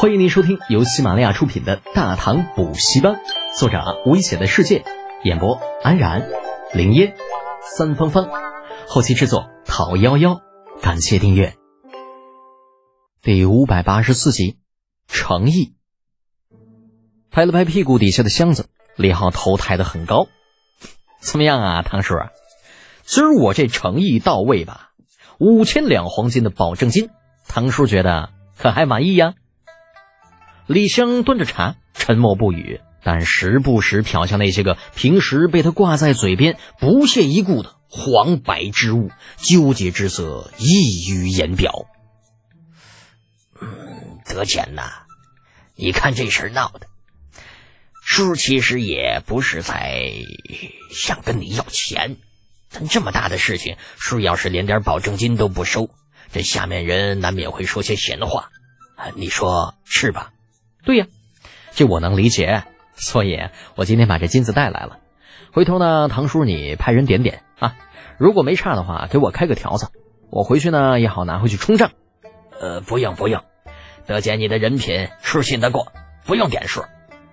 欢迎您收听由喜马拉雅出品的《大唐补习班》，作者危险的世界，演播安然、林烟、三芳芳，后期制作陶幺幺。感谢订阅。第五百八十四集，诚意。拍了拍屁股底下的箱子，李浩头抬得很高。怎么样啊，唐叔？今儿我这诚意到位吧？五千两黄金的保证金，唐叔觉得可还满意呀？李湘端着茶，沉默不语，但时不时瞟向那些个平时被他挂在嘴边不屑一顾的黄白之物，纠结之色溢于言表。嗯，德简呐，你看这事儿闹的，叔其实也不是在想跟你要钱，但这么大的事情，叔要是连点保证金都不收，这下面人难免会说些闲话，你说是吧？对呀，这我能理解，所以我今天把这金子带来了。回头呢，唐叔你派人点点啊，如果没差的话，给我开个条子，我回去呢也好拿回去冲账。呃，不用不用，德姐你的人品是信得过，不用点数。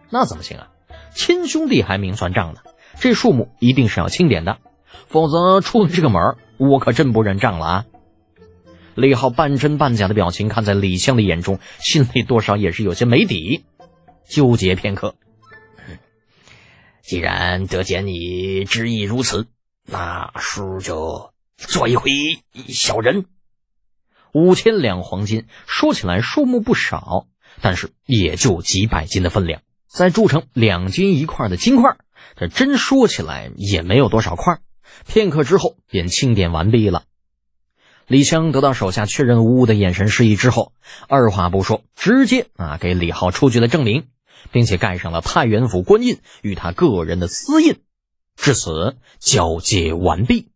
那怎么行啊？亲兄弟还明算账呢，这数目一定是要清点的，否则出了这个门我可真不认账了啊！李浩半真半假的表情看在李湘的眼中，心里多少也是有些没底，纠结片刻。既然德简你执意如此，那叔就做一回小人。五千两黄金说起来数目不少，但是也就几百斤的分量，再铸成两斤一块的金块，这真说起来也没有多少块。片刻之后，便清点完毕了。李湘得到手下确认无误的眼神示意之后，二话不说，直接啊给李浩出具了证明，并且盖上了太原府官印与他个人的私印。至此，交接完毕，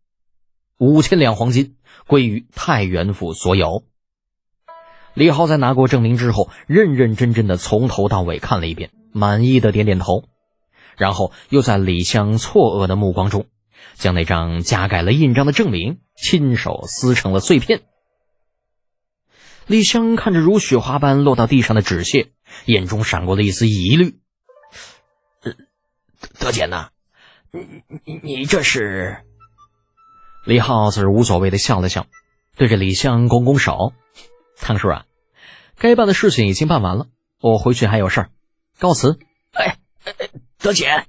五千两黄金归于太原府所有。李浩在拿过证明之后，认认真真的从头到尾看了一遍，满意的点点头，然后又在李湘错愕的目光中。将那张加盖了印章的证明亲手撕成了碎片。李湘看着如雪花般落到地上的纸屑，眼中闪过了一丝疑虑：“呃，德简呐，你你你这是？”李浩则是无所谓的笑了笑，对着李湘拱拱手：“唐叔啊，该办的事情已经办完了，我回去还有事儿，告辞。”哎，德简，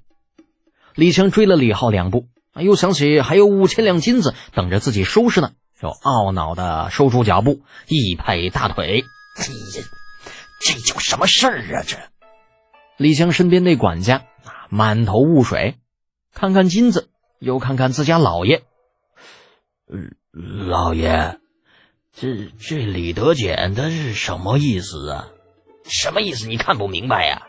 李湘追了李浩两步。啊又想起还有五千两金子等着自己收拾呢，就懊恼的收住脚步，一拍大腿：“哎呀，这叫什么事儿啊？这！”李湘身边那管家啊，满头雾水，看看金子，又看看自家老爷。呃，老爷，这这李德简他是什么意思啊？什么意思？你看不明白呀？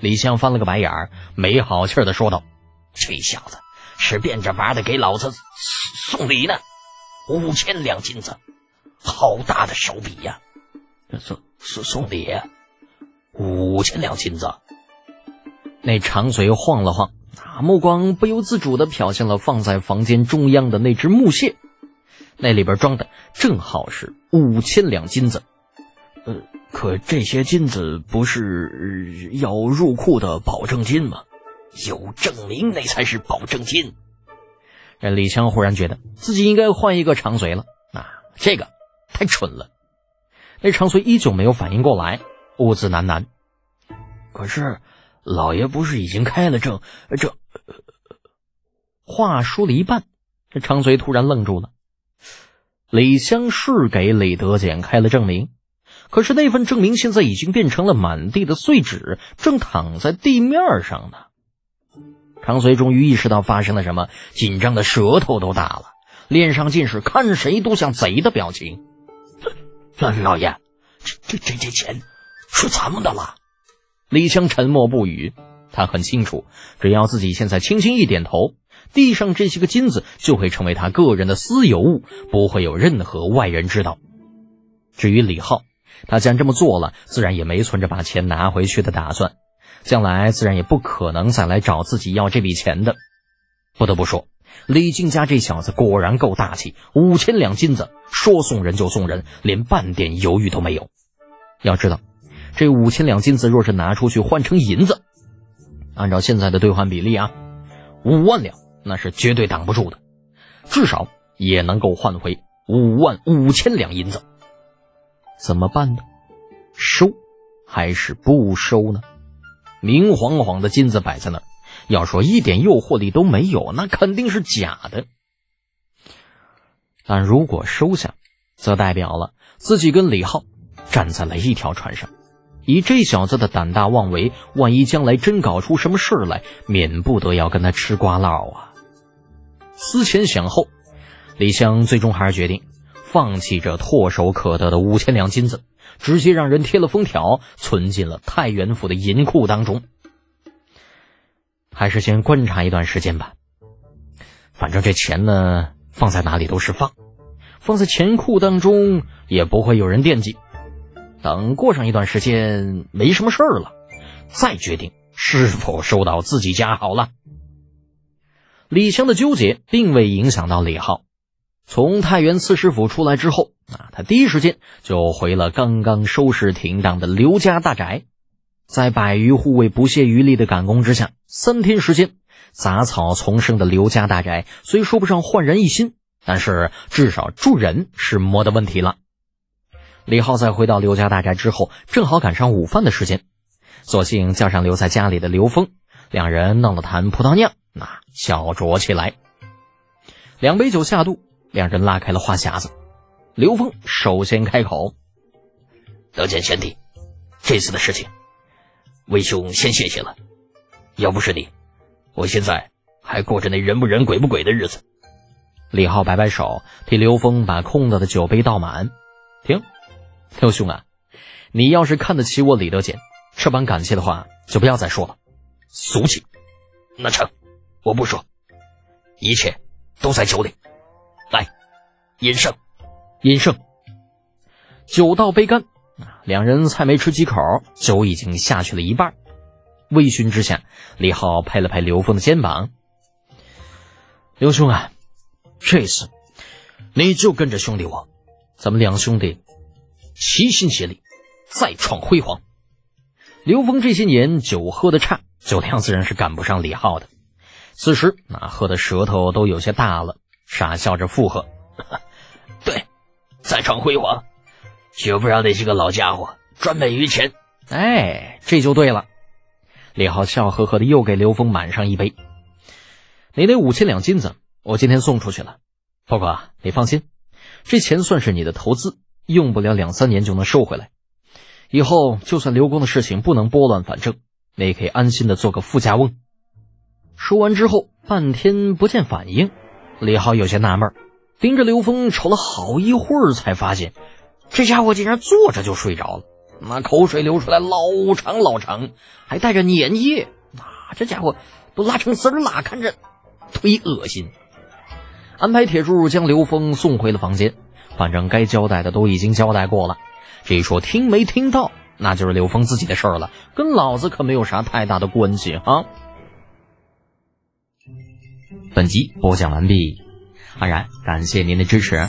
李湘翻了个白眼儿，没好气的说道：“这小子！”是变着法的给老子送礼呢，五千两金子，好大的手笔呀！送送送礼，五千两金子。那长嘴晃了晃，啊目光不由自主的瞟向了放在房间中央的那只木屑，那里边装的正好是五千两金子。呃，可这些金子不是要入库的保证金吗？有证明，那才是保证金。这李强忽然觉得自己应该换一个长随了啊，这个太蠢了。那长随依旧没有反应过来，兀自喃喃：“可是老爷不是已经开了证？这……”话说了一半，这长随突然愣住了。李湘是给李德简开了证明，可是那份证明现在已经变成了满地的碎纸，正躺在地面上呢。长随终于意识到发生了什么，紧张的舌头都大了，脸上尽是看谁都像贼的表情。老爷，这这这这钱是咱们的了。李湘沉默不语，他很清楚，只要自己现在轻轻一点头，地上这些个金子就会成为他个人的私有物，不会有任何外人知道。至于李浩，他既然这么做了，自然也没存着把钱拿回去的打算。将来自然也不可能再来找自己要这笔钱的。不得不说，李靖家这小子果然够大气，五千两金子说送人就送人，连半点犹豫都没有。要知道，这五千两金子若是拿出去换成银子，按照现在的兑换比例啊，五万两那是绝对挡不住的，至少也能够换回五万五千两银子。怎么办呢？收还是不收呢？明晃晃的金子摆在那儿，要说一点诱惑力都没有，那肯定是假的。但如果收下，则代表了自己跟李浩站在了一条船上。以这小子的胆大妄为，万一将来真搞出什么事来，免不得要跟他吃瓜唠啊！思前想后，李湘最终还是决定放弃这唾手可得的五千两金子，直接让人贴了封条，存进了太原府的银库当中。还是先观察一段时间吧，反正这钱呢，放在哪里都是放，放在钱库当中也不会有人惦记。等过上一段时间没什么事儿了，再决定是否收到自己家好了。李湘的纠结并未影响到李浩。从太原刺史府出来之后，啊，他第一时间就回了刚刚收拾停当的刘家大宅。在百余护卫不懈余力的赶工之下，三天时间，杂草丛生的刘家大宅虽说不上焕然一新，但是至少住人是没得问题了。李浩在回到刘家大宅之后，正好赶上午饭的时间，索性叫上留在家里的刘峰，两人弄了坛葡萄酿，那小酌起来。两杯酒下肚，两人拉开了话匣子。刘峰首先开口：“得见贤弟，这次的事情，为兄先谢谢了。要不是你，我现在还过着那人不人鬼不鬼的日子。”李浩摆摆手，替刘峰把空了的酒杯倒满，停。刘兄啊，你要是看得起我李德俭，这般感谢的话就不要再说了，俗气。那成，我不说，一切都在酒里。来，饮胜，饮胜。酒到杯干，两人才没吃几口，酒已经下去了一半。微醺之下，李浩拍了拍刘峰的肩膀：“刘兄啊，这次你就跟着兄弟我，咱们两兄弟。”齐心协力，再创辉煌。刘峰这些年酒喝的差，酒量自然是赶不上李浩的。此时那喝的舌头都有些大了，傻笑着附和：“，再创辉煌，绝不让那些个老家伙专美于前。”哎，这就对了。李浩笑呵呵的又给刘峰满上一杯。你那五千两金子，我今天送出去了。不过你放心，这钱算是你的投资。用不了两三年就能收回来，以后就算刘公的事情不能拨乱反正，你也可以安心的做个富家翁。说完之后，半天不见反应，李浩有些纳闷儿，盯着刘峰瞅了好一会儿，才发现这家伙竟然坐着就睡着了，那口水流出来老长老长，还带着粘液，啊，这家伙都拉成丝儿了，看着忒恶心。安排铁柱将刘峰送回了房间。反正该交代的都已经交代过了，这一说听没听到，那就是刘峰自己的事儿了，跟老子可没有啥太大的关系啊。本集播讲完毕，安然感谢您的支持。